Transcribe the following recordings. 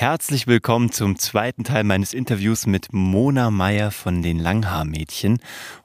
Herzlich willkommen zum zweiten Teil meines Interviews mit Mona Meyer von den Langhaarmädchen.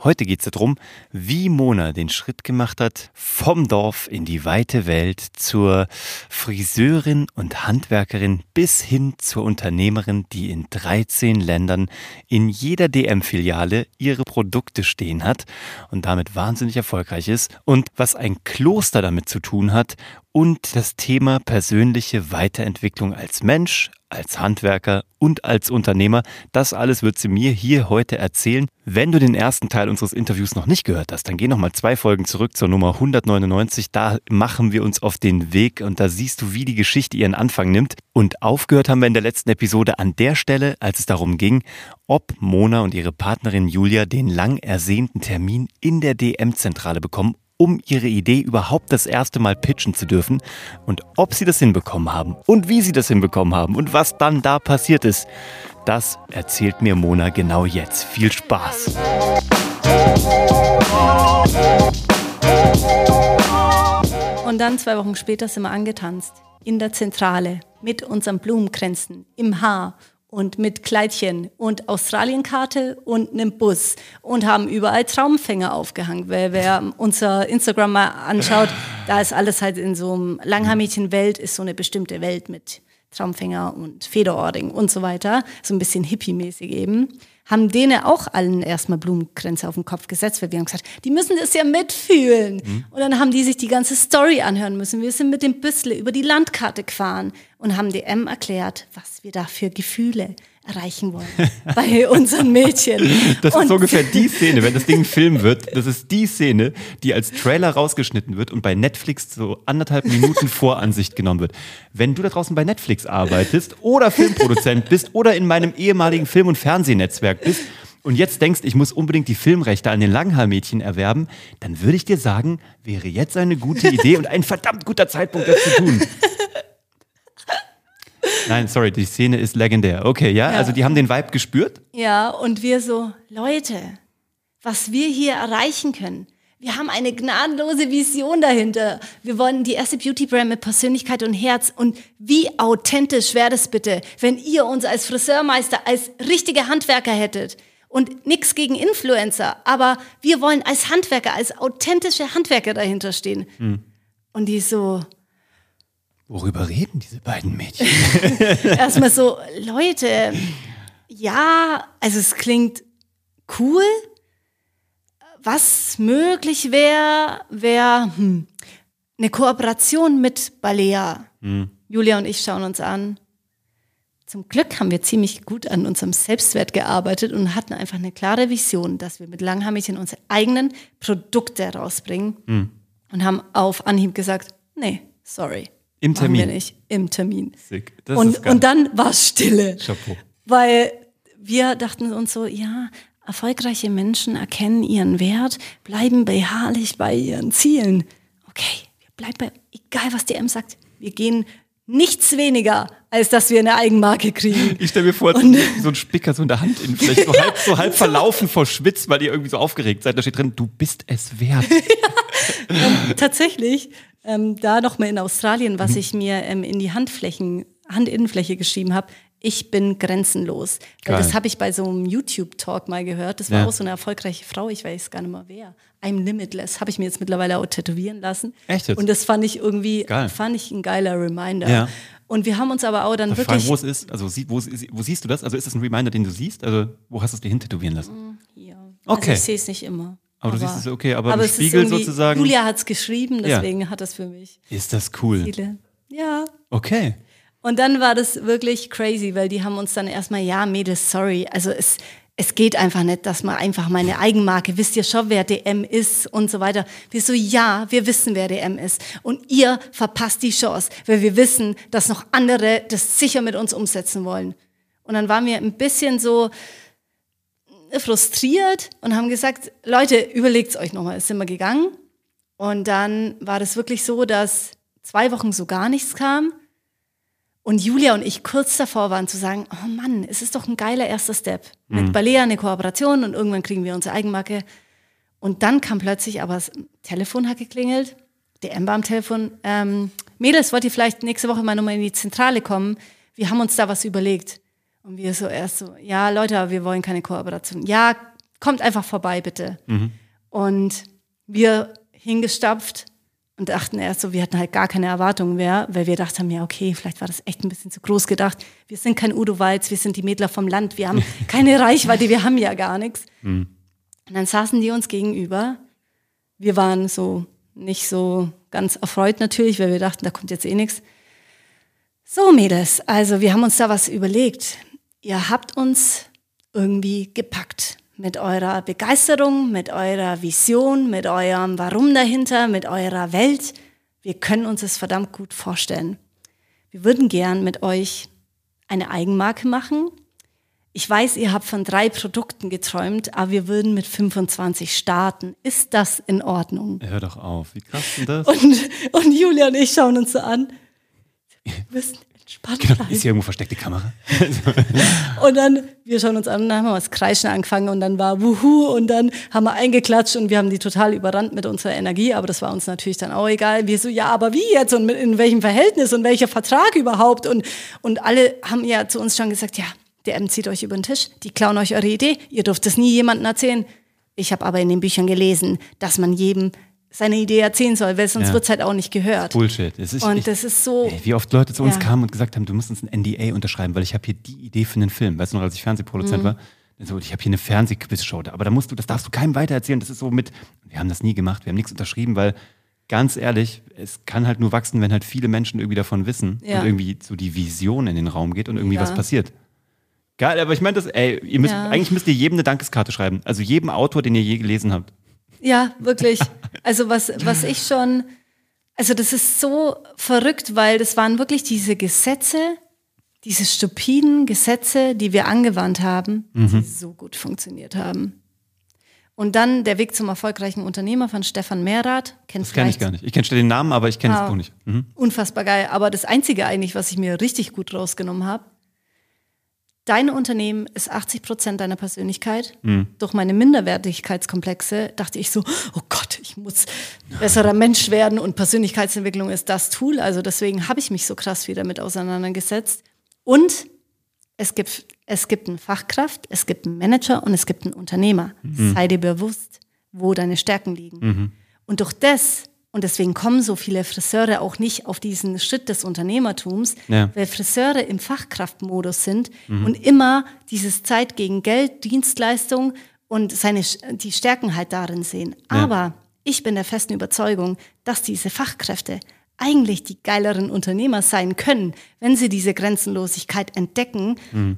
Heute geht es darum, wie Mona den Schritt gemacht hat vom Dorf in die weite Welt zur Friseurin und Handwerkerin bis hin zur Unternehmerin, die in 13 Ländern in jeder DM-Filiale ihre Produkte stehen hat und damit wahnsinnig erfolgreich ist und was ein Kloster damit zu tun hat und das Thema persönliche Weiterentwicklung als Mensch, als Handwerker und als Unternehmer. Das alles wird sie mir hier heute erzählen. Wenn du den ersten Teil unseres Interviews noch nicht gehört hast, dann geh noch mal zwei Folgen zurück zur Nummer 199. Da machen wir uns auf den Weg und da siehst du, wie die Geschichte ihren Anfang nimmt. Und aufgehört haben wir in der letzten Episode an der Stelle, als es darum ging, ob Mona und ihre Partnerin Julia den lang ersehnten Termin in der DM-Zentrale bekommen um ihre Idee überhaupt das erste Mal pitchen zu dürfen und ob sie das hinbekommen haben und wie sie das hinbekommen haben und was dann da passiert ist. Das erzählt mir Mona genau jetzt. Viel Spaß. Und dann zwei Wochen später sind wir angetanzt in der Zentrale mit unseren Blumenkränzen im Haar und mit Kleidchen und Australienkarte und einem Bus und haben überall Traumfänger aufgehangen. Wer, wer unser Instagram mal anschaut, da ist alles halt in so einem Langhaarmädchen-Welt, ist so eine bestimmte Welt mit Traumfänger und Federording und so weiter. So ein bisschen hippie-mäßig eben haben denen auch allen erstmal Blumenkränze auf den Kopf gesetzt, weil wir haben gesagt, die müssen das ja mitfühlen. Mhm. Und dann haben die sich die ganze Story anhören müssen. Wir sind mit dem Büssle über die Landkarte gefahren und haben DM erklärt, was wir da für Gefühle erreichen wollen bei unseren Mädchen. Das und ist ungefähr die Szene, wenn das Ding ein Film wird, das ist die Szene, die als Trailer rausgeschnitten wird und bei Netflix so anderthalb Minuten Voransicht genommen wird. Wenn du da draußen bei Netflix arbeitest oder Filmproduzent bist oder in meinem ehemaligen Film- und Fernsehnetzwerk bist und jetzt denkst, ich muss unbedingt die Filmrechte an den Langhaarmädchen erwerben, dann würde ich dir sagen, wäre jetzt eine gute Idee und ein verdammt guter Zeitpunkt, das zu tun. Nein, sorry, die Szene ist legendär. Okay, ja? ja? Also die haben den Vibe gespürt? Ja, und wir so, Leute, was wir hier erreichen können. Wir haben eine gnadenlose Vision dahinter. Wir wollen die erste Beauty-Brand mit Persönlichkeit und Herz. Und wie authentisch wäre das bitte, wenn ihr uns als Friseurmeister, als richtige Handwerker hättet? Und nichts gegen Influencer, aber wir wollen als Handwerker, als authentische Handwerker dahinter stehen. Hm. Und die so, Worüber reden diese beiden Mädchen? Erstmal so, Leute, ja, also es klingt cool. Was möglich wäre, wäre hm, eine Kooperation mit Balea. Hm. Julia und ich schauen uns an. Zum Glück haben wir ziemlich gut an unserem Selbstwert gearbeitet und hatten einfach eine klare Vision, dass wir mit Langhaarmädchen unsere eigenen Produkte rausbringen hm. und haben auf Anhieb gesagt, nee, sorry. Im Termin? wir nicht. Im Termin. Sick. Das und, ist geil. und dann war es Stille. Chapeau. Weil wir dachten uns so, ja, erfolgreiche Menschen erkennen ihren Wert, bleiben beharrlich bei ihren Zielen. Okay, wir bleiben bei, egal was DM sagt, wir gehen nichts weniger, als dass wir eine Eigenmarke kriegen. Ich stelle mir vor, und, so ein Spicker so in der Hand, in vielleicht so halb, so halb verlaufen vor Schwitz, weil ihr irgendwie so aufgeregt seid. Da steht drin, du bist es wert. ja, tatsächlich ähm, da nochmal in Australien, was mhm. ich mir ähm, in die Handflächen, Handinnenfläche geschrieben habe, ich bin grenzenlos. Geil. Das habe ich bei so einem YouTube-Talk mal gehört. Das war ja. auch so eine erfolgreiche Frau, ich weiß gar nicht mehr wer. I'm limitless, habe ich mir jetzt mittlerweile auch tätowieren lassen. Echt jetzt? Und das fand ich irgendwie, Geil. fand ich ein geiler Reminder. Ja. Und wir haben uns aber auch dann Darf wirklich. Fragen, wo es ist, also wo, wo, siehst du das? Also ist das ein Reminder, den du siehst? Also wo hast du es dir hin tätowieren lassen? Mm, hier. Okay. Also ich sehe es nicht immer. Aber, du siehst es okay, aber, aber Spiegel sozusagen. Julia hat es geschrieben, deswegen ja. hat das für mich. Ist das cool? Ziele. Ja. Okay. Und dann war das wirklich crazy, weil die haben uns dann erstmal, ja, Mädels, sorry. Also es, es geht einfach nicht, dass man einfach meine Eigenmarke, wisst ihr schon, wer DM ist und so weiter. Wir so, ja, wir wissen, wer DM ist. Und ihr verpasst die Chance, weil wir wissen, dass noch andere das sicher mit uns umsetzen wollen. Und dann waren wir ein bisschen so, frustriert und haben gesagt, Leute, überlegt es euch nochmal. Sind wir gegangen und dann war das wirklich so, dass zwei Wochen so gar nichts kam und Julia und ich kurz davor waren zu sagen, oh Mann, es ist doch ein geiler erster Step. Mhm. Mit Balea eine Kooperation und irgendwann kriegen wir unsere Eigenmarke. Und dann kam plötzlich, aber das Telefon hat geklingelt, der Ember am Telefon, ähm, Mädels, wollt ihr vielleicht nächste Woche mal nochmal in die Zentrale kommen? wir haben uns da was überlegt. Und wir so erst so, ja, Leute, wir wollen keine Kooperation. Ja, kommt einfach vorbei, bitte. Mhm. Und wir hingestapft und dachten erst so, wir hatten halt gar keine Erwartungen mehr, weil wir dachten, ja, okay, vielleicht war das echt ein bisschen zu groß gedacht. Wir sind kein Udo Walz, wir sind die Mädler vom Land, wir haben keine Reichweite, wir haben ja gar nichts. Mhm. Und dann saßen die uns gegenüber. Wir waren so nicht so ganz erfreut natürlich, weil wir dachten, da kommt jetzt eh nichts. So, Mädels, also wir haben uns da was überlegt. Ihr habt uns irgendwie gepackt mit eurer Begeisterung, mit eurer Vision, mit eurem Warum dahinter, mit eurer Welt. Wir können uns das verdammt gut vorstellen. Wir würden gern mit euch eine Eigenmarke machen. Ich weiß, ihr habt von drei Produkten geträumt, aber wir würden mit 25 starten. Ist das in Ordnung? Hör doch auf, wie krass ist das? Und, und Julia und ich schauen uns so an. Wir müssen entspannt Genau, ist hier irgendwo versteckte Kamera? Und dann, wir schauen uns an und dann haben wir das Kreischen angefangen und dann war Wuhu und dann haben wir eingeklatscht und wir haben die total überrannt mit unserer Energie, aber das war uns natürlich dann auch egal. Wir so, ja, aber wie jetzt und mit, in welchem Verhältnis und welcher Vertrag überhaupt? Und, und alle haben ja zu uns schon gesagt, ja, der M zieht euch über den Tisch, die klauen euch eure Idee, ihr dürft es nie jemandem erzählen. Ich habe aber in den Büchern gelesen, dass man jedem seine Idee erzählen soll, weil sonst Ja. wird's halt auch nicht gehört. Bullshit. Das ist, Und ich, das ist so, Ey, wie oft Leute zu uns Ja. kamen und gesagt haben, du musst uns ein NDA unterschreiben, weil ich habe hier die Idee für einen Film. Weißt du noch, als ich Fernsehproduzent Mhm. war? So, ich habe hier eine Fernsehquizshow, aber da musst du, das darfst du keinem weitererzählen. Das ist so mit, wir haben das nie gemacht, wir haben nichts unterschrieben, weil ganz ehrlich, es kann halt nur wachsen, wenn halt viele Menschen irgendwie davon wissen Ja. und irgendwie so die Vision in den Raum geht und irgendwie was passiert. Geil, aber ich meine das, ey, ihr müsst, eigentlich müsst ihr jedem eine Dankeskarte schreiben. Also jedem Autor, den ihr je gelesen habt. Ja, wirklich. Also was, was ich schon, also das ist so verrückt, weil das waren wirklich diese Gesetze, diese stupiden Gesetze, die wir angewandt haben, die so gut funktioniert haben. Und dann der Weg zum erfolgreichen Unternehmer von Stefan Mehrath. Kennt Das kenne ich gar nicht. Ich kenne den Namen, aber ich kenne das Ah. Buch nicht. Mhm. Unfassbar geil. Aber das Einzige eigentlich, was ich mir richtig gut rausgenommen habe, dein Unternehmen ist 80 Prozent deiner Persönlichkeit. Durch meine Minderwertigkeitskomplexe dachte ich so, oh Gott, ich muss besserer Mensch werden und Persönlichkeitsentwicklung ist das Tool. Also deswegen habe ich mich so krass wieder mit auseinandergesetzt. Und es gibt, es gibt eine Fachkraft, es gibt einen Manager und es gibt einen Unternehmer. Sei dir bewusst, wo deine Stärken liegen. Und durch das, und deswegen kommen so viele Friseure auch nicht auf diesen Schritt des Unternehmertums, Ja. weil Friseure im Fachkraftmodus sind und immer dieses Zeit gegen Geld, Dienstleistung und seine, die Stärken halt darin sehen. Aber ich bin der festen Überzeugung, dass diese Fachkräfte eigentlich die geileren Unternehmer sein können, wenn sie diese Grenzenlosigkeit entdecken,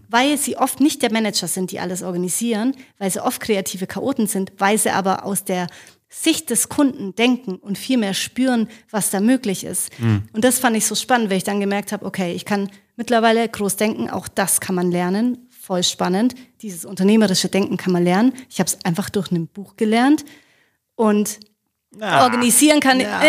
weil sie oft nicht der Manager sind, die alles organisieren, weil sie oft kreative Chaoten sind, weil sie aber aus der Sicht des Kunden denken und viel mehr spüren, was da möglich ist. Und das fand ich so spannend, weil ich dann gemerkt habe, okay, ich kann mittlerweile groß denken, auch das kann man lernen, voll spannend. Dieses unternehmerische Denken kann man lernen. Ich habe es einfach durch ein Buch gelernt und organisieren kann. Ja, okay,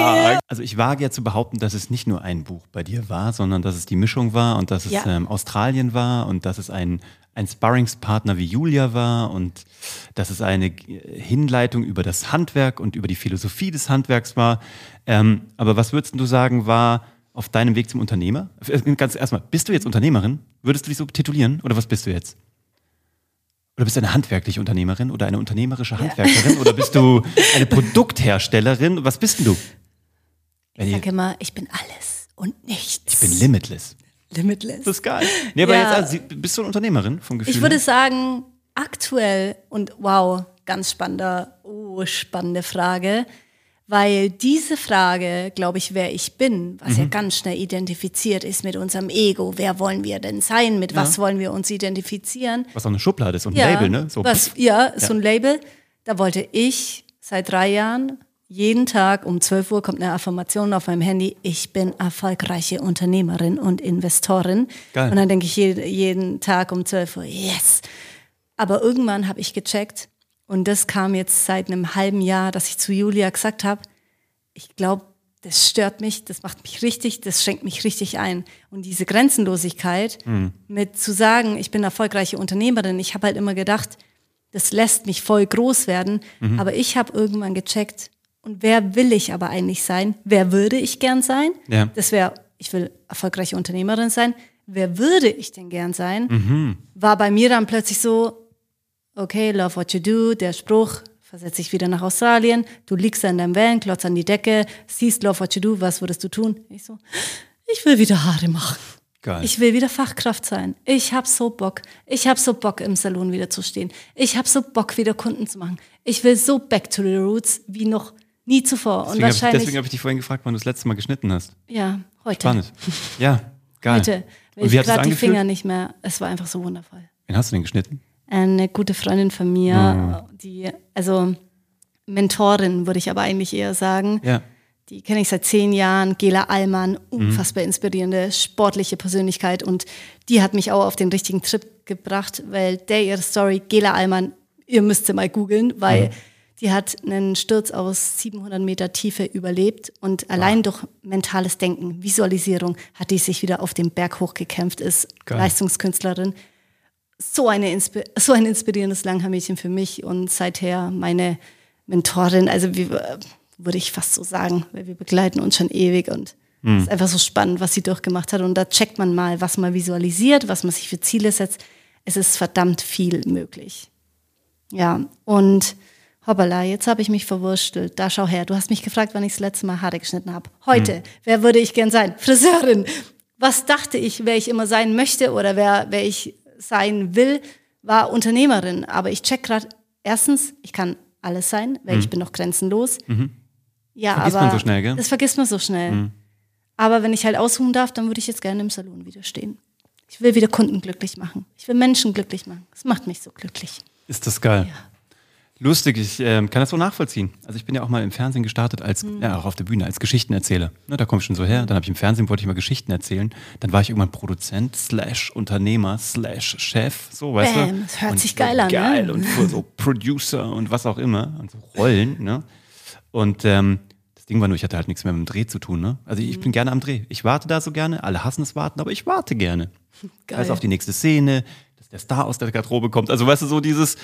ja, okay. Also ich wage ja zu behaupten, dass es nicht nur ein Buch bei dir war, sondern dass es die Mischung war und dass es Ja. ähm, Australien war und dass es ein, ein Sparringspartner wie Julia war und dass es eine Hinleitung über das Handwerk und über die Philosophie des Handwerks war. Ähm, aber was würdest du sagen, war auf deinem Weg zum Unternehmer? Äh, Ganz erstmal, bist du jetzt Unternehmerin? Würdest du dich so titulieren oder was bist du jetzt? Oder bist du eine handwerkliche Unternehmerin oder eine unternehmerische Handwerkerin? Oder bist du eine Produktherstellerin? Was bist denn du? Ich sage immer, ich bin alles und nichts. ich bin limitless. Limitless. Das ist geil. Nee, aber Ja. jetzt, also, bist du eine Unternehmerin vom Gefühl Ich würde sagen, aktuell und wow, ganz spannender, oh, spannende Frage, weil diese Frage, glaube ich, wer ich bin, was Mhm. ja ganz schnell identifiziert ist mit unserem Ego. Wer wollen wir denn sein? Mit was wollen wir uns identifizieren? Was auch eine Schublade ist und ein Label, ne? So, was, ja, so ein Label. Da wollte ich seit drei Jahren jeden Tag um 12 Uhr kommt eine Affirmation auf meinem Handy. Ich bin erfolgreiche Unternehmerin und Investorin. Geil. Und dann denke ich jeden, jeden Tag um 12 Uhr, yes. Aber irgendwann habe ich gecheckt und das kam jetzt seit einem halben Jahr, dass ich zu Julia gesagt habe, ich glaube, das stört mich, das macht mich richtig, das schränkt mich richtig ein. Und diese Grenzenlosigkeit mit zu sagen, ich bin erfolgreiche Unternehmerin, ich habe halt immer gedacht, das lässt mich voll groß werden. Aber ich habe irgendwann gecheckt, und wer will ich aber eigentlich sein? Wer würde ich gern sein? Ja. Das wäre, ich will erfolgreiche Unternehmerin sein. Wer würde ich denn gern sein? War bei mir dann plötzlich so, okay, love what you do, der Spruch, versetz dich wieder nach Australien, du liegst da in deinem Van, klotz an die Decke, siehst love what you do, was würdest du tun? Ich so, ich will wieder Haare machen. Geil. Ich will wieder Fachkraft sein. Ich hab so Bock. Ich hab so Bock, im Salon wieder zu stehen. Ich hab so Bock, wieder Kunden zu machen. Ich will so back to the roots wie noch nie zuvor. Und Deswegen habe ich, wahrscheinlich, deswegen hab ich dich vorhin gefragt, wann du das letzte Mal geschnitten hast. ja, heute. Spannend. Ja, geil. Heute. Und ich gerade die? Finger nicht mehr. Es war einfach so wundervoll. Wen hast du denn geschnitten? Eine gute Freundin von mir, Ah. die, also Mentorin würde ich aber eigentlich eher sagen. Ja. Die kenne ich seit zehn Jahren, Gela Allmann, Mhm. unfassbar inspirierende, sportliche Persönlichkeit und die hat mich auch auf den richtigen Trip gebracht, weil der ihre Story, Gela Allmann, ihr müsst sie mal googeln, weil Mhm. Die hat einen Sturz aus 700 Meter Tiefe überlebt und allein durch mentales Denken, Visualisierung hat die sich wieder auf den Berg hochgekämpft, ist Geil. Leistungskünstlerin. So, eine Inspi so ein inspirierendes Langhaarmädchen für mich und seither meine Mentorin, also wie, würde ich fast so sagen, weil wir begleiten uns schon ewig und es ist einfach so spannend, was sie durchgemacht hat. Und da checkt man mal, was man visualisiert, was man sich für Ziele setzt. Es ist verdammt viel möglich. Ja, und hoppala, jetzt habe ich mich verwurstelt. Da schau her, du hast mich gefragt, wann ich das letzte Mal Haare geschnitten habe. Heute, wer würde ich gern sein? Friseurin. Was dachte ich, wer ich immer sein möchte oder wer, wer ich sein will, war Unternehmerin. Aber ich check gerade, erstens, ich kann alles sein, weil ich bin noch grenzenlos. Ja, Vergisst aber man so schnell, gell? Das vergisst man so schnell. Aber wenn ich halt ausruhen darf, dann würde ich jetzt gerne im Salon wieder stehen. Ich will wieder Kunden glücklich machen. Ich will Menschen glücklich machen. Das macht mich so glücklich. Ist das geil. Ja. Lustig, ich ähm, kann das so nachvollziehen. Also ich bin ja auch mal im Fernsehen gestartet als, Mhm. ja auch auf der Bühne, als Geschichtenerzähler. Ne, da komme ich schon so her. Dann habe ich im Fernsehen, wollte ich mal Geschichten erzählen. Dann war ich irgendwann Produzent, slash Unternehmer, slash Chef, so, weißt Bam, du. das hört und sich so geil an, ne? Geil und so- Producer und was auch immer. Und so Rollen, ne. Und ähm, das Ding war nur, ich hatte halt nichts mehr mit dem Dreh zu tun, ne. Also Mhm. ich bin gerne am Dreh. Ich warte da so gerne. Alle hassen es warten, aber ich warte gerne. Geil. Also auf die nächste Szene, dass der Star aus der Garderobe kommt. Also weißt du, so dieses,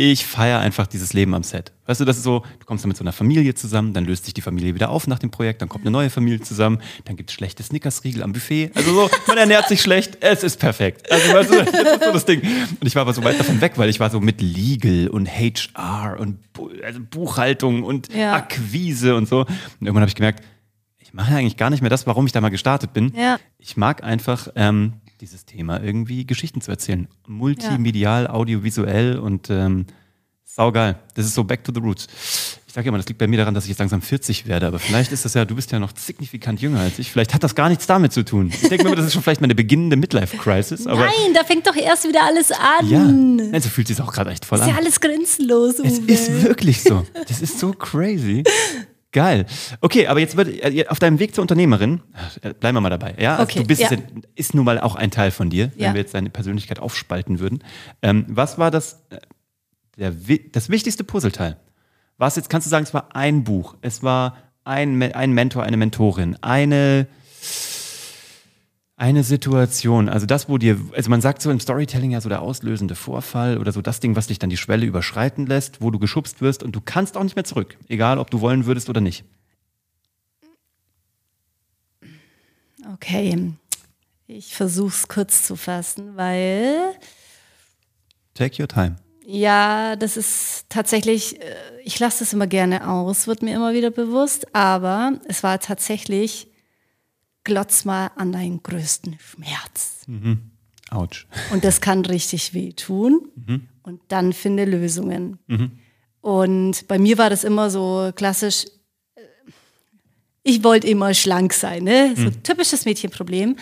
ich feiere einfach dieses Leben am Set. Weißt du, das ist so, du kommst dann mit so einer Familie zusammen, dann löst sich die Familie wieder auf nach dem Projekt, dann kommt eine neue Familie zusammen, dann gibt es schlechte Snickersriegel am Buffet. Also so, man ernährt sich schlecht, es ist perfekt. Also weißt du, das ist so das Ding. Und ich war aber so weit davon weg, weil ich war so mit Legal und HR und also Buchhaltung und Ja. Akquise und so. Und irgendwann habe ich gemerkt, ich mache eigentlich gar nicht mehr das, warum ich da mal gestartet bin. Ja. Ich mag einfach ähm, dieses Thema irgendwie Geschichten zu erzählen. Multimedial, audiovisuell und ähm, saugeil. Das ist so back to the roots. Ich sage immer, das liegt bei mir daran, dass ich jetzt langsam 40 werde, aber vielleicht ist das ja, du bist ja noch signifikant jünger als ich. Vielleicht hat das gar nichts damit zu tun. Ich denke mir, immer, das ist schon vielleicht meine beginnende Midlife-Crisis. Nein, da fängt doch erst wieder alles an. ja, Nein, so fühlt sich auch gerade echt voll Ist an. ja alles grenzenlos. Es ist wirklich so. Das ist so crazy. Geil. Okay, aber jetzt wird äh, auf deinem Weg zur Unternehmerin, äh, bleiben wir mal dabei. Ja, also Okay, du bist ja. ist nun mal auch ein Teil von dir, wenn Ja. wir jetzt deine Persönlichkeit aufspalten würden. Ähm, was war das, äh, der, das wichtigste Puzzleteil? Was jetzt kannst du sagen, es war ein Buch, es war ein, ein Mentor, eine Mentorin, eine eine Situation, also das, wo dir, also man sagt so im Storytelling ja so der auslösende Vorfall oder so das Ding, was dich dann die Schwelle überschreiten lässt, wo du geschubst wirst und du kannst auch nicht mehr zurück, egal ob du wollen würdest oder nicht. Okay, ich versuche es kurz zu fassen, weil Take your time. ja, das ist tatsächlich, äh, ich lasse das immer gerne aus, wird mir immer wieder bewusst, aber es war tatsächlich, glotz mal an deinen größten Schmerz. Autsch. Und das kann richtig wehtun. Und dann finde Lösungen. Und bei mir war das immer so klassisch, äh, ich wollte immer schlank sein, ne? So typisches Mädchenproblem.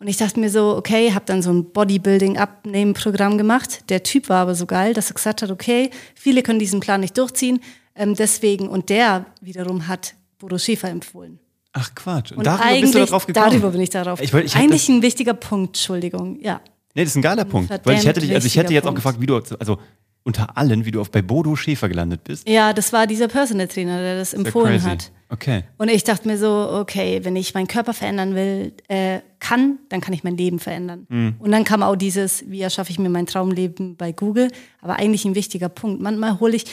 Und ich dachte mir so, okay, habe dann so ein Bodybuilding-Abnehmen-Programm gemacht. Der Typ war aber so geil, dass er gesagt hat, okay, viele können diesen Plan nicht durchziehen. Ähm, deswegen, und der wiederum hat Bodo Schäfer empfohlen. Ach Quatsch. Und, Und darüber bist du da drauf gekommen? darüber bin ich darauf Ich ich Eigentlich ein wichtiger Punkt, Entschuldigung, ja. Nee, das ist ein geiler Punkt. verdammt Weil ich hätte dich, also ich hätte jetzt auch Punkt. gefragt, wie du, also unter allen, wie du auf bei Bodo Schäfer gelandet bist. Ja, das war dieser Personal Trainer, der das empfohlen hat. Okay. Und ich dachte mir so, okay, wenn ich meinen Körper verändern will, äh, kann, dann kann ich mein Leben verändern. Mhm. Und dann kam auch dieses, wie erschaffe ich mir mein Traumleben bei Google. Aber eigentlich ein wichtiger Punkt. Manchmal hole ich,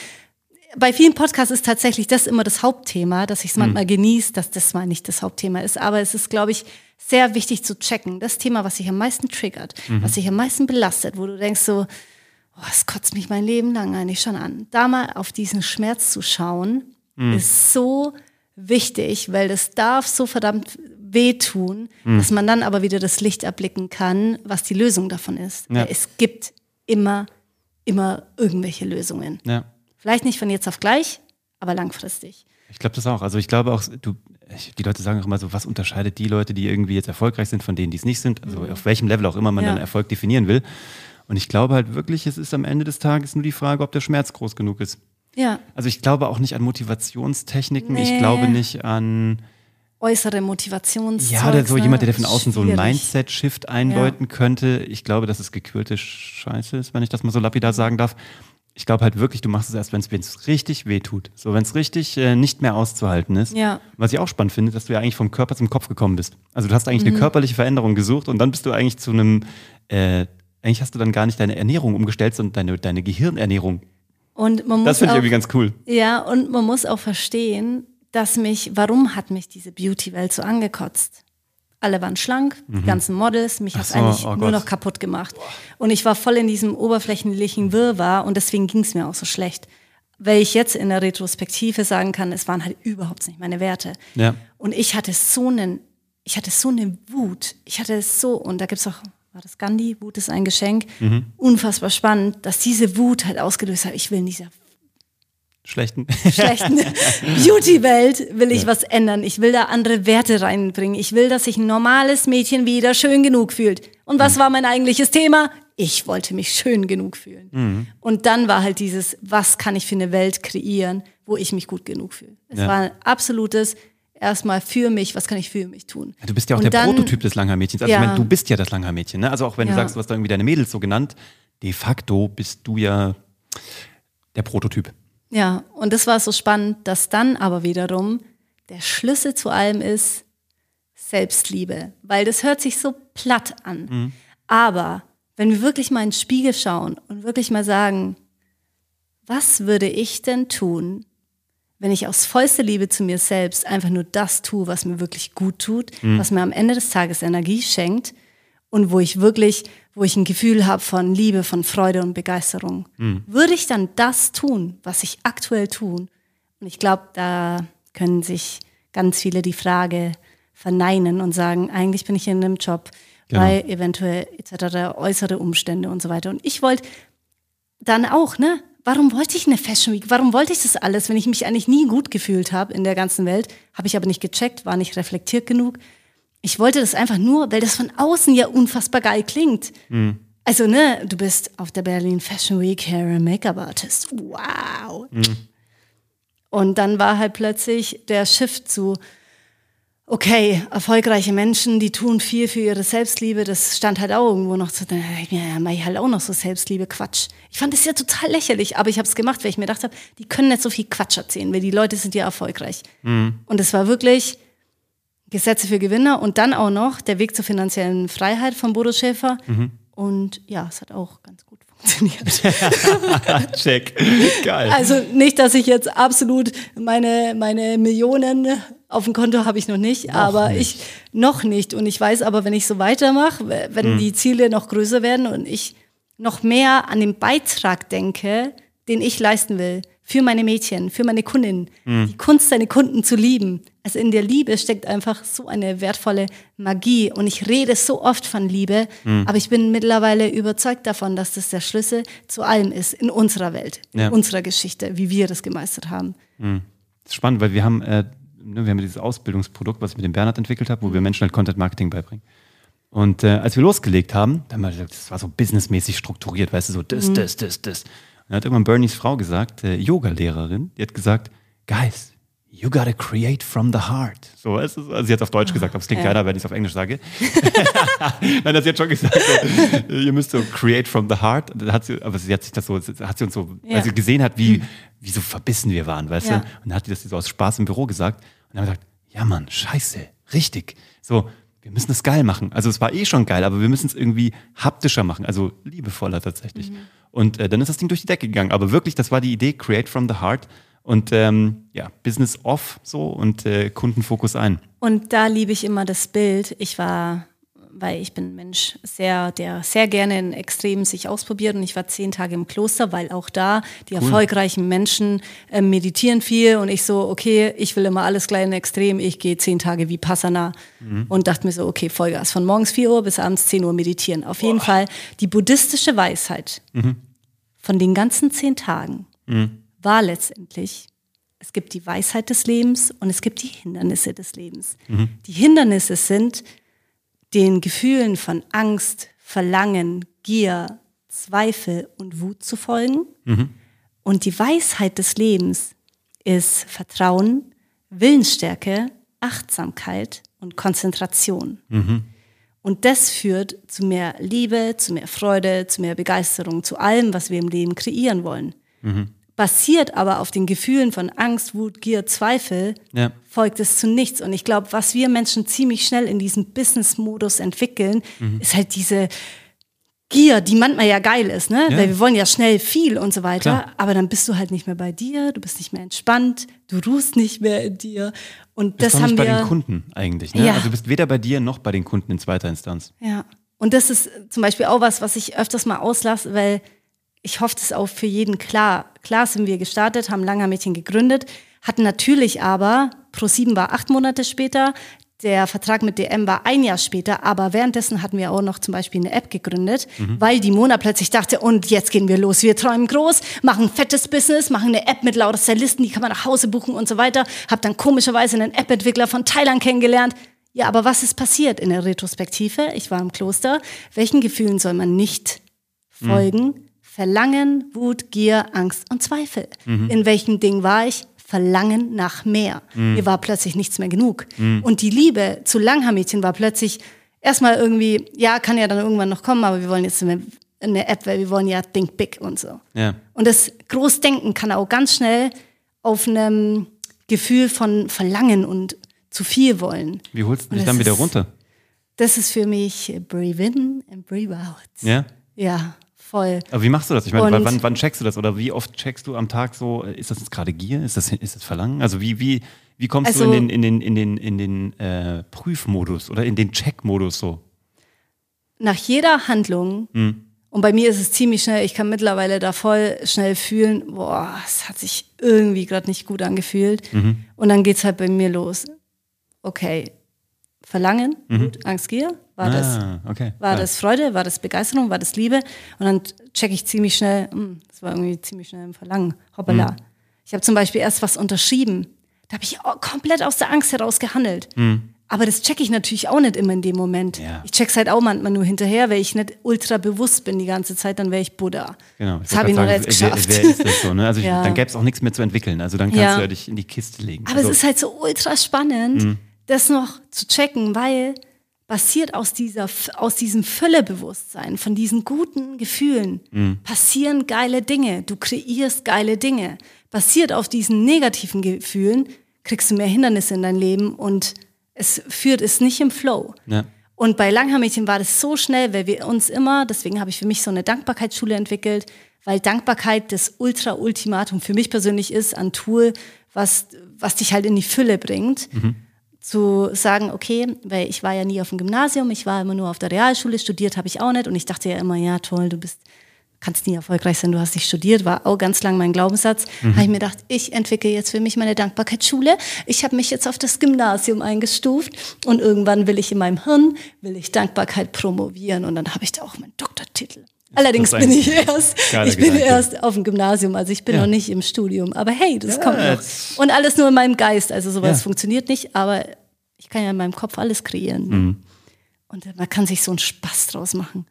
bei vielen Podcasts ist tatsächlich das immer das Hauptthema, dass ich es Hm. manchmal genieße, dass das mal nicht das Hauptthema ist. Aber es ist, glaube ich, sehr wichtig zu checken. Das Thema, was sich am meisten triggert, Mhm. was sich am meisten belastet, wo du denkst so, oh, es kotzt mich mein Leben lang eigentlich schon an. Da mal auf diesen Schmerz zu schauen, Mhm. ist so wichtig, weil das darf so verdammt wehtun, Mhm. dass man dann aber wieder das Licht erblicken kann, was die Lösung davon ist. Ja. Es gibt immer, immer irgendwelche Lösungen. Ja. Vielleicht nicht von jetzt auf gleich, aber langfristig. Ich glaube das auch. Also ich glaube auch, du, ich, die Leute sagen auch immer so, was unterscheidet die Leute, die irgendwie jetzt erfolgreich sind, von denen, die es nicht sind? Also auf welchem Level auch immer man Ja. dann Erfolg definieren will. Und ich glaube halt wirklich, es ist am Ende des Tages nur die Frage, ob der Schmerz groß genug ist. Ja, Also ich glaube auch nicht an Motivationstechniken. Ich Nee. glaube nicht an äußere Motivations. ja oder so jemand, der dir von außen so ein Schwierig. Mindset-Shift einläuten könnte. Ich glaube, dass es gequirlte Scheiße ist, wenn ich das mal so lapidar sagen darf. Ich glaube halt wirklich, du machst es erst, wenn es richtig wehtut. So, wenn es richtig äh, nicht mehr auszuhalten ist. Ja. Was ich auch spannend finde, dass du ja eigentlich vom Körper zum Kopf gekommen bist. Also du hast eigentlich Mhm. eine körperliche Veränderung gesucht und dann bist du eigentlich zu einem, äh, eigentlich hast du dann gar nicht deine Ernährung umgestellt, sondern deine, deine Gehirnernährung. Und man muss Das finde ich irgendwie ganz cool. Ja, und man muss auch verstehen, dass mich, warum hat mich diese Beauty-Welt so angekotzt? Alle waren schlank, die ganzen Models, mich hat so, eigentlich oh nur noch kaputt gemacht. Und ich war voll in diesem oberflächlichen Wirrwarr und deswegen ging es mir auch so schlecht. Weil ich jetzt in der Retrospektive sagen kann, es waren halt überhaupt nicht meine Werte. Ja. Und ich hatte so einen, ich hatte so eine Wut. Ich hatte es so, und da gibt's auch, war das Gandhi, Wut ist ein Geschenk. Mhm. Unfassbar spannend, dass diese Wut halt ausgelöst hat. Ich will in dieser Schlechten. schlechten Beauty-Welt will ich was ändern. Ich will da andere Werte reinbringen. Ich will, dass sich ein normales Mädchen wieder schön genug fühlt. Und Mhm. was war mein eigentliches Thema? Ich wollte mich schön genug fühlen. Mhm. Und dann war halt dieses, was kann ich für eine Welt kreieren, wo ich mich gut genug fühle. Es Ja. war ein absolutes, erstmal für mich, was kann ich für mich tun? Du bist ja auch Und der dann- Prototyp des Langhaar-Mädchens. Also Ja. ich meine, du bist ja das Langhaar-Mädchen. Ne? Also auch wenn du Ja. sagst, du hast da irgendwie deine Mädels so genannt, de facto bist du ja der Prototyp. Ja, und das war so spannend, dass dann aber wiederum der Schlüssel zu allem ist Selbstliebe, weil das hört sich so platt an. Aber wenn wir wirklich mal in den Spiegel schauen und wirklich mal sagen, was würde ich denn tun, wenn ich aus vollster Liebe zu mir selbst einfach nur das tue, was mir wirklich gut tut, was mir am Ende des Tages Energie schenkt und wo ich wirklich, wo ich ein Gefühl habe von Liebe, von Freude und Begeisterung. Würde ich dann das tun, was ich aktuell tun? Und ich glaube, da können sich ganz viele die Frage verneinen und sagen, eigentlich bin ich in einem Job, Genau. weil eventuell etc. äußere Umstände und so weiter. Und ich wollte dann auch, ne? Warum wollte ich eine Fashion Week? Warum wollte ich das alles, wenn ich mich eigentlich nie gut gefühlt habe in der ganzen Welt? Habe ich aber nicht gecheckt, war nicht reflektiert genug. Ich wollte das einfach nur, weil das von außen ja unfassbar geil klingt. Also, ne, du bist auf der Berlin Fashion Week Hair and Make-up Artist. Wow. Und dann war halt plötzlich der Shift zu, okay, erfolgreiche Menschen, die tun viel für ihre Selbstliebe, das stand halt auch irgendwo noch zu, ja, mach ich halt auch noch so Selbstliebe, Quatsch. Ich fand das ja total lächerlich, aber ich habe es gemacht, weil ich mir gedacht habe, die können nicht so viel Quatsch erzählen, weil die Leute sind ja erfolgreich. Und es war wirklich Gesetze für Gewinner und dann auch noch der Weg zur finanziellen Freiheit von Bodo Schäfer. Und ja, es hat auch ganz gut funktioniert. Check. Geil. Also nicht, dass ich jetzt absolut meine, meine Millionen auf dem Konto habe ich noch nicht, aber nicht. ich noch nicht. Und ich weiß aber, wenn ich so weitermache, wenn die Ziele noch größer werden und ich noch mehr an den Beitrag denke, den ich leisten will, für meine Mädchen, für meine Kundinnen, die Kunst, seine Kunden zu lieben. Also in der Liebe steckt einfach so eine wertvolle Magie. Und ich rede so oft von Liebe, aber ich bin mittlerweile überzeugt davon, dass das der Schlüssel zu allem ist in unserer Welt, in Ja. unserer Geschichte, wie wir das gemeistert haben. Das ist spannend, weil wir haben, äh, ne, wir haben dieses Ausbildungsprodukt, was ich mit dem Bernhard entwickelt habe, wo wir Menschen halt Content Marketing beibringen. Und äh, als wir losgelegt haben, dann haben wir gesagt, das war so businessmäßig strukturiert, weißt du, so das, das, das, das. Dann hat irgendwann Bernies Frau gesagt, äh, Yoga-Lehrerin, die hat gesagt, Guys, you gotta create from the heart. So, weißt du, also sie hat es auf Deutsch gesagt, aber es klingt Ja. geiler, wenn ich es auf Englisch sage. Nein, das hat sie hat schon gesagt, so, ihr müsst so create from the heart. Hat sie, aber sie hat sich das so, hat sie uns so, Ja. weil sie gesehen hat, wie, wie so verbissen wir waren, weißt Ja. du? Und dann hat sie das so aus Spaß im Büro gesagt. Und dann haben wir gesagt, ja Mann, scheiße, richtig. So, wir müssen es geil machen. Also es war eh schon geil, aber wir müssen es irgendwie haptischer machen, also liebevoller tatsächlich. Mhm. Und äh, dann ist das Ding durch die Decke gegangen. Aber wirklich, das war die Idee, Create from the Heart. Und ähm, ja, Business off so und äh, Kundenfokus ein. Und da liebe ich immer das Bild. Ich war weil ich bin ein Mensch, sehr, der sehr gerne in Extremen sich ausprobiert und ich war zehn Tage im Kloster, weil auch da die cool. erfolgreichen Menschen äh, meditieren viel und ich so, okay, ich will immer alles gleich in Extrem, ich gehe zehn Tage wie Passana mhm. und dachte mir so, okay, Vollgas, von morgens 4 Uhr bis abends 10 Uhr meditieren. Auf Boah. jeden Fall die buddhistische Weisheit mhm. von den ganzen zehn Tagen mhm. war letztendlich, es gibt die Weisheit des Lebens und es gibt die Hindernisse des Lebens. Mhm. Die Hindernisse sind, den Gefühlen von Angst, Verlangen, Gier, Zweifel und Wut zu folgen. Mhm. Und die Weisheit des Lebens ist Vertrauen, Willensstärke, Achtsamkeit und Konzentration. Mhm. Und das führt zu mehr Liebe, zu mehr Freude, zu mehr Begeisterung, zu allem, was wir im Leben kreieren wollen. Mhm basiert aber auf den Gefühlen von Angst, Wut, Gier, Zweifel, ja. folgt es zu nichts. Und ich glaube, was wir Menschen ziemlich schnell in diesem Business-Modus entwickeln, mhm. ist halt diese Gier, die manchmal ja geil ist, ne? Ja. Weil wir wollen ja schnell viel und so weiter, Klar. aber dann bist du halt nicht mehr bei dir, du bist nicht mehr entspannt, du ruhst nicht mehr in dir. Und das haben nicht wir bei den Kunden eigentlich, ne? Ja. Also du bist weder bei dir noch bei den Kunden in zweiter Instanz. Ja. Und das ist zum Beispiel auch was, was ich öfters mal auslasse, weil ich hoffe, das ist auch für jeden klar. Klar sind wir gestartet, haben Langer Mädchen gegründet, hatten natürlich aber, Pro7 war acht Monate später, der Vertrag mit DM war ein Jahr später, aber währenddessen hatten wir auch noch zum Beispiel eine App gegründet, mhm. weil die Mona plötzlich dachte, und jetzt gehen wir los, wir träumen groß, machen fettes Business, machen eine App mit lauter Stylisten, die kann man nach Hause buchen und so weiter. Hab dann komischerweise einen App-Entwickler von Thailand kennengelernt. Ja, aber was ist passiert in der Retrospektive? Ich war im Kloster. Welchen Gefühlen soll man nicht mhm. folgen? Mhm. Verlangen, Wut, Gier, Angst und Zweifel. Mhm. In welchem Ding war ich? Verlangen nach mehr. Mhm. Mir war plötzlich nichts mehr genug. Mhm. Und die Liebe zu Langhaar-Mädchen war plötzlich erstmal irgendwie, ja, kann ja dann irgendwann noch kommen, aber wir wollen jetzt eine, App, weil wir wollen ja Think Big und so. Ja. Und das Großdenken kann auch ganz schnell auf einem Gefühl von Verlangen und zu viel wollen. Wie holst du dich dann wieder runter? Das ist für mich Breathe in and Breathe out. Ja? Ja voll. Aber wie machst du das? Ich meine, wann, wann checkst du das? Oder wie oft checkst du am Tag so, ist das jetzt gerade Gier? Ist das, ist das Verlangen? Also wie, wie, wie kommst also, du in den, in den, in den, in den äh, Prüfmodus oder in den Checkmodus so? Nach jeder Handlung, hm. und bei mir ist es ziemlich schnell, ich kann mittlerweile da voll schnell fühlen, boah, es hat sich irgendwie gerade nicht gut angefühlt. Mhm. Und dann geht es halt bei mir los. Okay, Verlangen, mhm. Wut, Angst, Gier. War, ah, das, okay. war ja. das Freude, war das Begeisterung, war das Liebe? Und dann checke ich ziemlich schnell, mh, hm, das war irgendwie ziemlich schnell im Verlangen. Hoppala. Mhm. Ich habe zum Beispiel erst was unterschrieben. Da habe ich komplett aus der Angst heraus gehandelt. Mhm. Aber das checke ich natürlich auch nicht immer in dem Moment. Ja. Ich check's halt auch manchmal nur hinterher, weil ich nicht ultra bewusst bin die ganze Zeit, dann wäre ich Buddha. Genau. das habe ich noch jetzt geschafft. Wer, wer ist das so, ne? Also ich, ja. dann gäbe es auch nichts mehr zu entwickeln. Also dann kannst ja. du ja dich in die Kiste legen. Aber also, es ist halt so ultra spannend, mhm das noch zu checken, weil basiert aus, dieser, aus diesem Füllebewusstsein, von diesen guten Gefühlen, mhm. passieren geile Dinge. Du kreierst geile Dinge. Basiert auf diesen negativen Gefühlen, kriegst du mehr Hindernisse in dein Leben und es führt es nicht im Flow. Ja. Und bei Langhaarmädchen war das so schnell, weil wir uns immer, deswegen habe ich für mich so eine Dankbarkeitsschule entwickelt, weil Dankbarkeit das Ultra-Ultimatum für mich persönlich ist an Tool, was, was dich halt in die Fülle bringt. Mhm zu sagen, okay, weil ich war ja nie auf dem Gymnasium, ich war immer nur auf der Realschule, studiert habe ich auch nicht und ich dachte ja immer, ja toll, du bist kannst nie erfolgreich sein, du hast nicht studiert, war auch ganz lang mein Glaubenssatz. Mhm. Habe ich mir gedacht, ich entwickle jetzt für mich meine Dankbarkeitsschule. Ich habe mich jetzt auf das Gymnasium eingestuft und irgendwann will ich in meinem Hirn, will ich Dankbarkeit promovieren und dann habe ich da auch meinen Doktortitel. Allerdings bin ich erst, ich bin erst auf dem Gymnasium, also ich bin ja. noch nicht im Studium. Aber hey, das ja, kommt noch. Und alles nur in meinem Geist. Also sowas ja. funktioniert nicht, aber ich kann ja in meinem Kopf alles kreieren. Mhm. Und man kann sich so einen Spaß draus machen.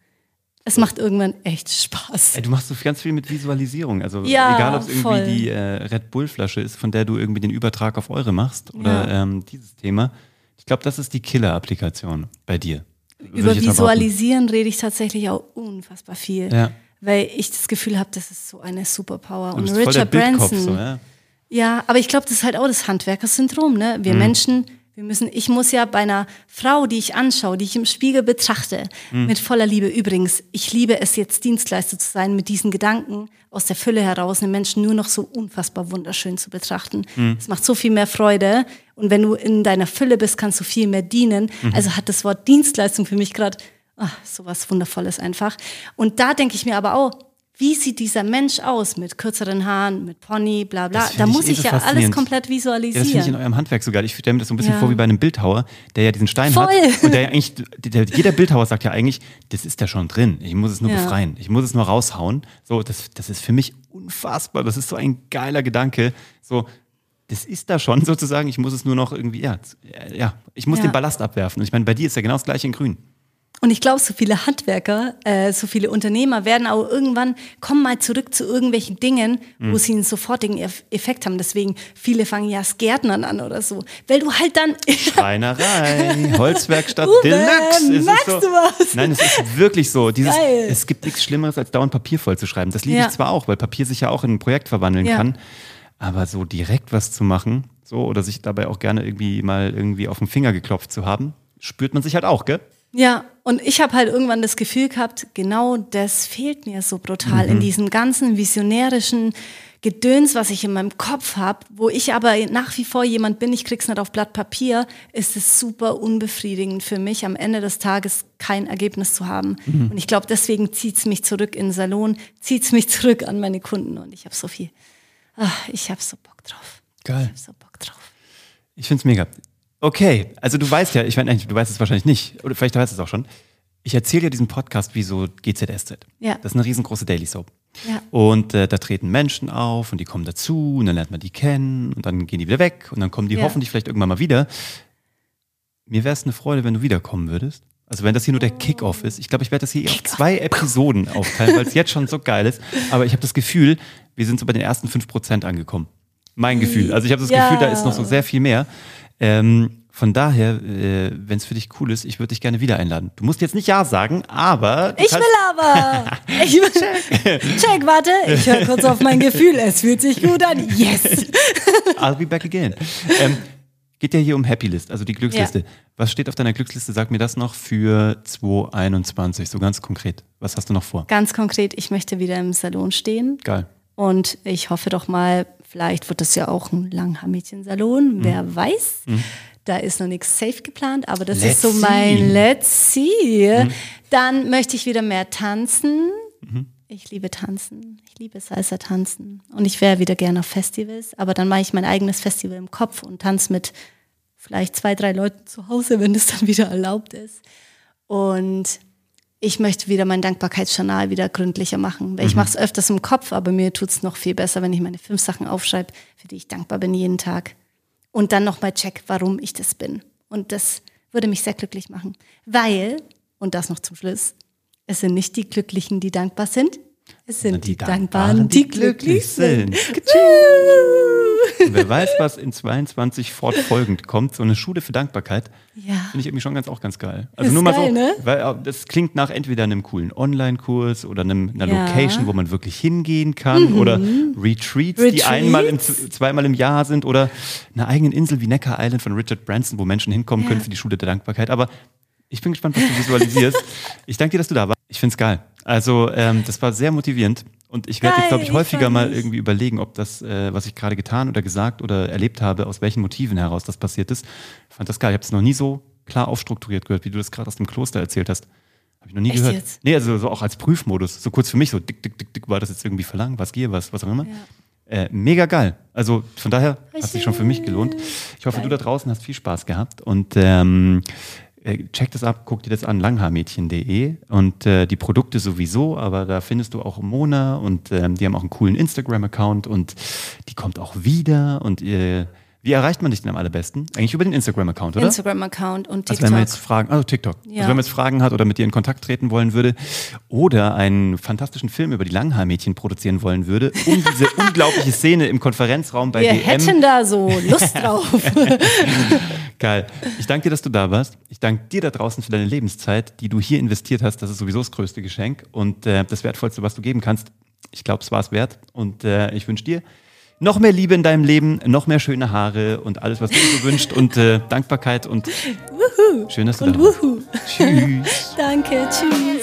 Es macht irgendwann echt Spaß. Ey, du machst so ganz viel mit Visualisierung. Also ja, egal, ob es irgendwie voll. die äh, Red Bull-Flasche ist, von der du irgendwie den Übertrag auf eure machst oder ähm, dieses Thema. Ich glaube, das ist die Killer-Applikation bei dir. Über Visualisieren rede ich tatsächlich auch unfassbar viel. Ja. Weil ich das Gefühl habe, das ist so eine Superpower. Und, Richard Branson. So, ja. ja. aber ich glaube, das ist halt auch das Handwerkersyndrom. Ne? Wir mhm. Menschen Wir müssen, ich muss ja bei einer Frau, die ich anschaue, die ich im Spiegel betrachte, Mhm. mit voller Liebe. Übrigens, ich liebe es jetzt Dienstleister zu sein, mit diesen Gedanken aus der Fülle heraus, den Menschen nur noch so unfassbar wunderschön zu betrachten. Mhm. Es macht so viel mehr Freude. Und wenn du in deiner Fülle bist, kannst du viel mehr dienen. Mhm. Also hat das Wort Dienstleistung für mich gerade so was Wundervolles einfach. Und da denke ich mir aber auch, wie sieht dieser Mensch aus mit kürzeren Haaren, mit Pony, bla bla. Da ich muss ich so ja alles komplett Ja, das finde ich in visualisieren. eurem Handwerk sogar. Ich stelle mir das so ein bisschen Ja. vor wie bei einem Bildhauer, der ja diesen Stein hat. Voll. Und der ja eigentlich, der, jeder Bildhauer sagt ja eigentlich, das ist ja schon drin. Ich muss es nur Ja. befreien. Ich muss es nur raushauen. So, das, das ist für mich unfassbar. Das ist so ein geiler Gedanke. So, das ist da schon sozusagen. Ich muss es nur noch irgendwie, ja, ja ich muss den Ballast abwerfen. Und ich meine, bei dir ist ja genau das gleiche in grün. Und ich glaube, so viele Handwerker, äh, so viele Unternehmer werden auch irgendwann, kommen mal zurück zu irgendwelchen Dingen, Mhm. wo sie einen sofortigen Eff- Effekt haben. Deswegen, viele fangen ja als Gärtnern an oder so. Weil du halt dann, Schreinerei, Holzwerkstatt Uwe, Deluxe. Es ist so, du was? Nein, es ist wirklich so. Dieses, Geil. es gibt nichts Schlimmeres, als dauernd Papier vollzuschreiben. Das liebe Ja. ich zwar auch, weil Papier sich ja auch in ein Projekt verwandeln Ja. kann. Aber so direkt was zu machen, so, oder sich dabei auch gerne irgendwie mal irgendwie auf den Finger geklopft zu haben, spürt man sich halt auch, gell? Ja, und ich habe halt irgendwann das Gefühl gehabt, genau das fehlt mir so brutal in diesem ganzen visionärischen Gedöns, was ich in meinem Kopf habe, wo ich aber nach wie vor jemand bin, ich krieg's nicht auf Blatt Papier, ist es super unbefriedigend für mich, am Ende des Tages kein Ergebnis zu haben. Und ich glaube, deswegen zieht's mich zurück in den Salon, zieht's mich zurück an meine Kunden und ich habe so viel, ach, ich habe so Bock drauf. Geil. Ich hab so Bock drauf. Ich find's mega. Okay, also du weißt ja, ich meine, eigentlich, du weißt es wahrscheinlich nicht, oder vielleicht weißt du es auch schon. Ich erzähle ja diesen Podcast wie so GZSZ. Ja. Das ist eine riesengroße Daily Soap. Ja. Und äh, da treten Menschen auf und die kommen dazu und dann lernt man die kennen und dann gehen die wieder weg und dann kommen die Ja. hoffentlich vielleicht irgendwann mal wieder. Mir wäre es eine Freude, wenn du wiederkommen würdest. Also wenn das hier nur der Kickoff ist. Ich glaube, ich werde das hier auf zwei Episoden aufteilen, weil es jetzt schon so geil ist. Aber ich habe das Gefühl, wir sind so bei den ersten 5% angekommen. Mein Gefühl. Also ich habe das Ja. Gefühl, da ist noch so sehr viel mehr. Ähm, von daher, äh, wenn es für dich cool ist, ich würde dich gerne wieder einladen. Du musst jetzt nicht Ja sagen, aber. Ich will aber. Ich will, check, warte. Ich höre kurz auf mein Gefühl. Es fühlt sich gut an. Yes. I'll be back again. Ähm, geht ja hier um Happy List, also die Glücksliste. Ja. Was steht auf deiner Glücksliste? Sag mir das noch für 2021, so ganz konkret. Was hast du noch vor? Ganz konkret, ich möchte wieder im Salon stehen. Geil. Und ich hoffe doch mal, vielleicht wird das ja auch ein Langhaar-Mädchen-Salon. Mhm. Wer weiß. Da ist noch nichts safe geplant, aber das Let's ist so mein see. Mhm. Let's see. Dann möchte ich wieder mehr tanzen. Mhm. Ich liebe tanzen. Ich liebe Salsa tanzen. Und ich wäre wieder gerne auf Festivals, aber dann mache ich mein eigenes Festival im Kopf und tanze mit vielleicht zwei, drei Leuten zu Hause, wenn es dann wieder erlaubt ist. Und ich möchte wieder mein Dankbarkeitsjournal wieder gründlicher machen. Weil ich mache es öfters im Kopf, aber mir tut es noch viel besser, wenn ich meine fünf Sachen aufschreibe, für die ich dankbar bin jeden Tag. Und dann nochmal check, warum ich das bin. Und das würde mich sehr glücklich machen. Weil, und das noch zum Schluss, es sind nicht die Glücklichen, die dankbar sind. Es sind die, Dankbaren, die glücklich sind. Und wer weiß, was in 22 fortfolgend kommt, so eine Schule für Dankbarkeit, Ja. finde ich irgendwie schon ganz auch ganz geil. Also Ist nur mal geil, so, ne? weil äh, das klingt nach entweder einem coolen Online-Kurs oder einem, einer Ja. Mhm. Location, wo man wirklich hingehen kann oder Retreats, die Retreats? einmal im, zweimal im Jahr sind oder einer eigenen Insel wie Necker Island von Richard Branson, wo Menschen hinkommen Ja. können für die Schule der Dankbarkeit. Aber ich bin gespannt, was du visualisierst. ich danke dir, dass du da warst. Ich finde es geil. Also ähm, das war sehr motivierend. Und ich werde jetzt, Geil, glaube ich, ich häufiger freu mal irgendwie überlegen, ob das, äh, was ich gerade getan oder gesagt oder erlebt habe, aus welchen Motiven heraus das passiert ist. Ich fand das geil. Ich habe es noch nie so klar aufstrukturiert gehört, wie du das gerade aus dem Kloster erzählt hast. Habe ich noch nie Echt gehört. jetzt? Nee, also so auch als Prüfmodus. So kurz für mich, so dick, dick, dick, dick, war das jetzt irgendwie verlangen, was gehe, was, was auch immer. Äh, mega geil. Also von daher hat sich schon für mich gelohnt. Ich hoffe, du da draußen hast viel Spaß gehabt und ähm, äh, check das ab, guck dir das an, langhaarmädchen.de und äh, die Produkte sowieso, aber da findest du auch Mona und ähm, die haben auch einen coolen Instagram-Account und die kommt auch wieder und äh, wie erreicht man dich denn am allerbesten? Eigentlich über den Instagram-Account, oder? Instagram-Account und Also wenn man TikTok. jetzt Fragen, also TikTok, Ja. also wenn man jetzt Fragen hat oder mit dir in Kontakt treten wollen würde oder einen fantastischen Film über die Langhaarmädchen produzieren wollen würde, um diese unglaubliche Szene im Konferenzraum bei Wir DM. hätten da so Lust drauf. Geil. Ich danke dir, dass du da warst. Ich danke dir da draußen für deine Lebenszeit, die du hier investiert hast. Das ist sowieso das größte Geschenk und äh, das Wertvollste, was du geben kannst. Ich glaube, es war es wert und äh, ich wünsche dir noch mehr Liebe in deinem Leben, noch mehr schöne Haare und alles, was du dir so wünschst und äh, Dankbarkeit und wuhu. schön, dass du und da bist. Tschüss. Danke, tschüss.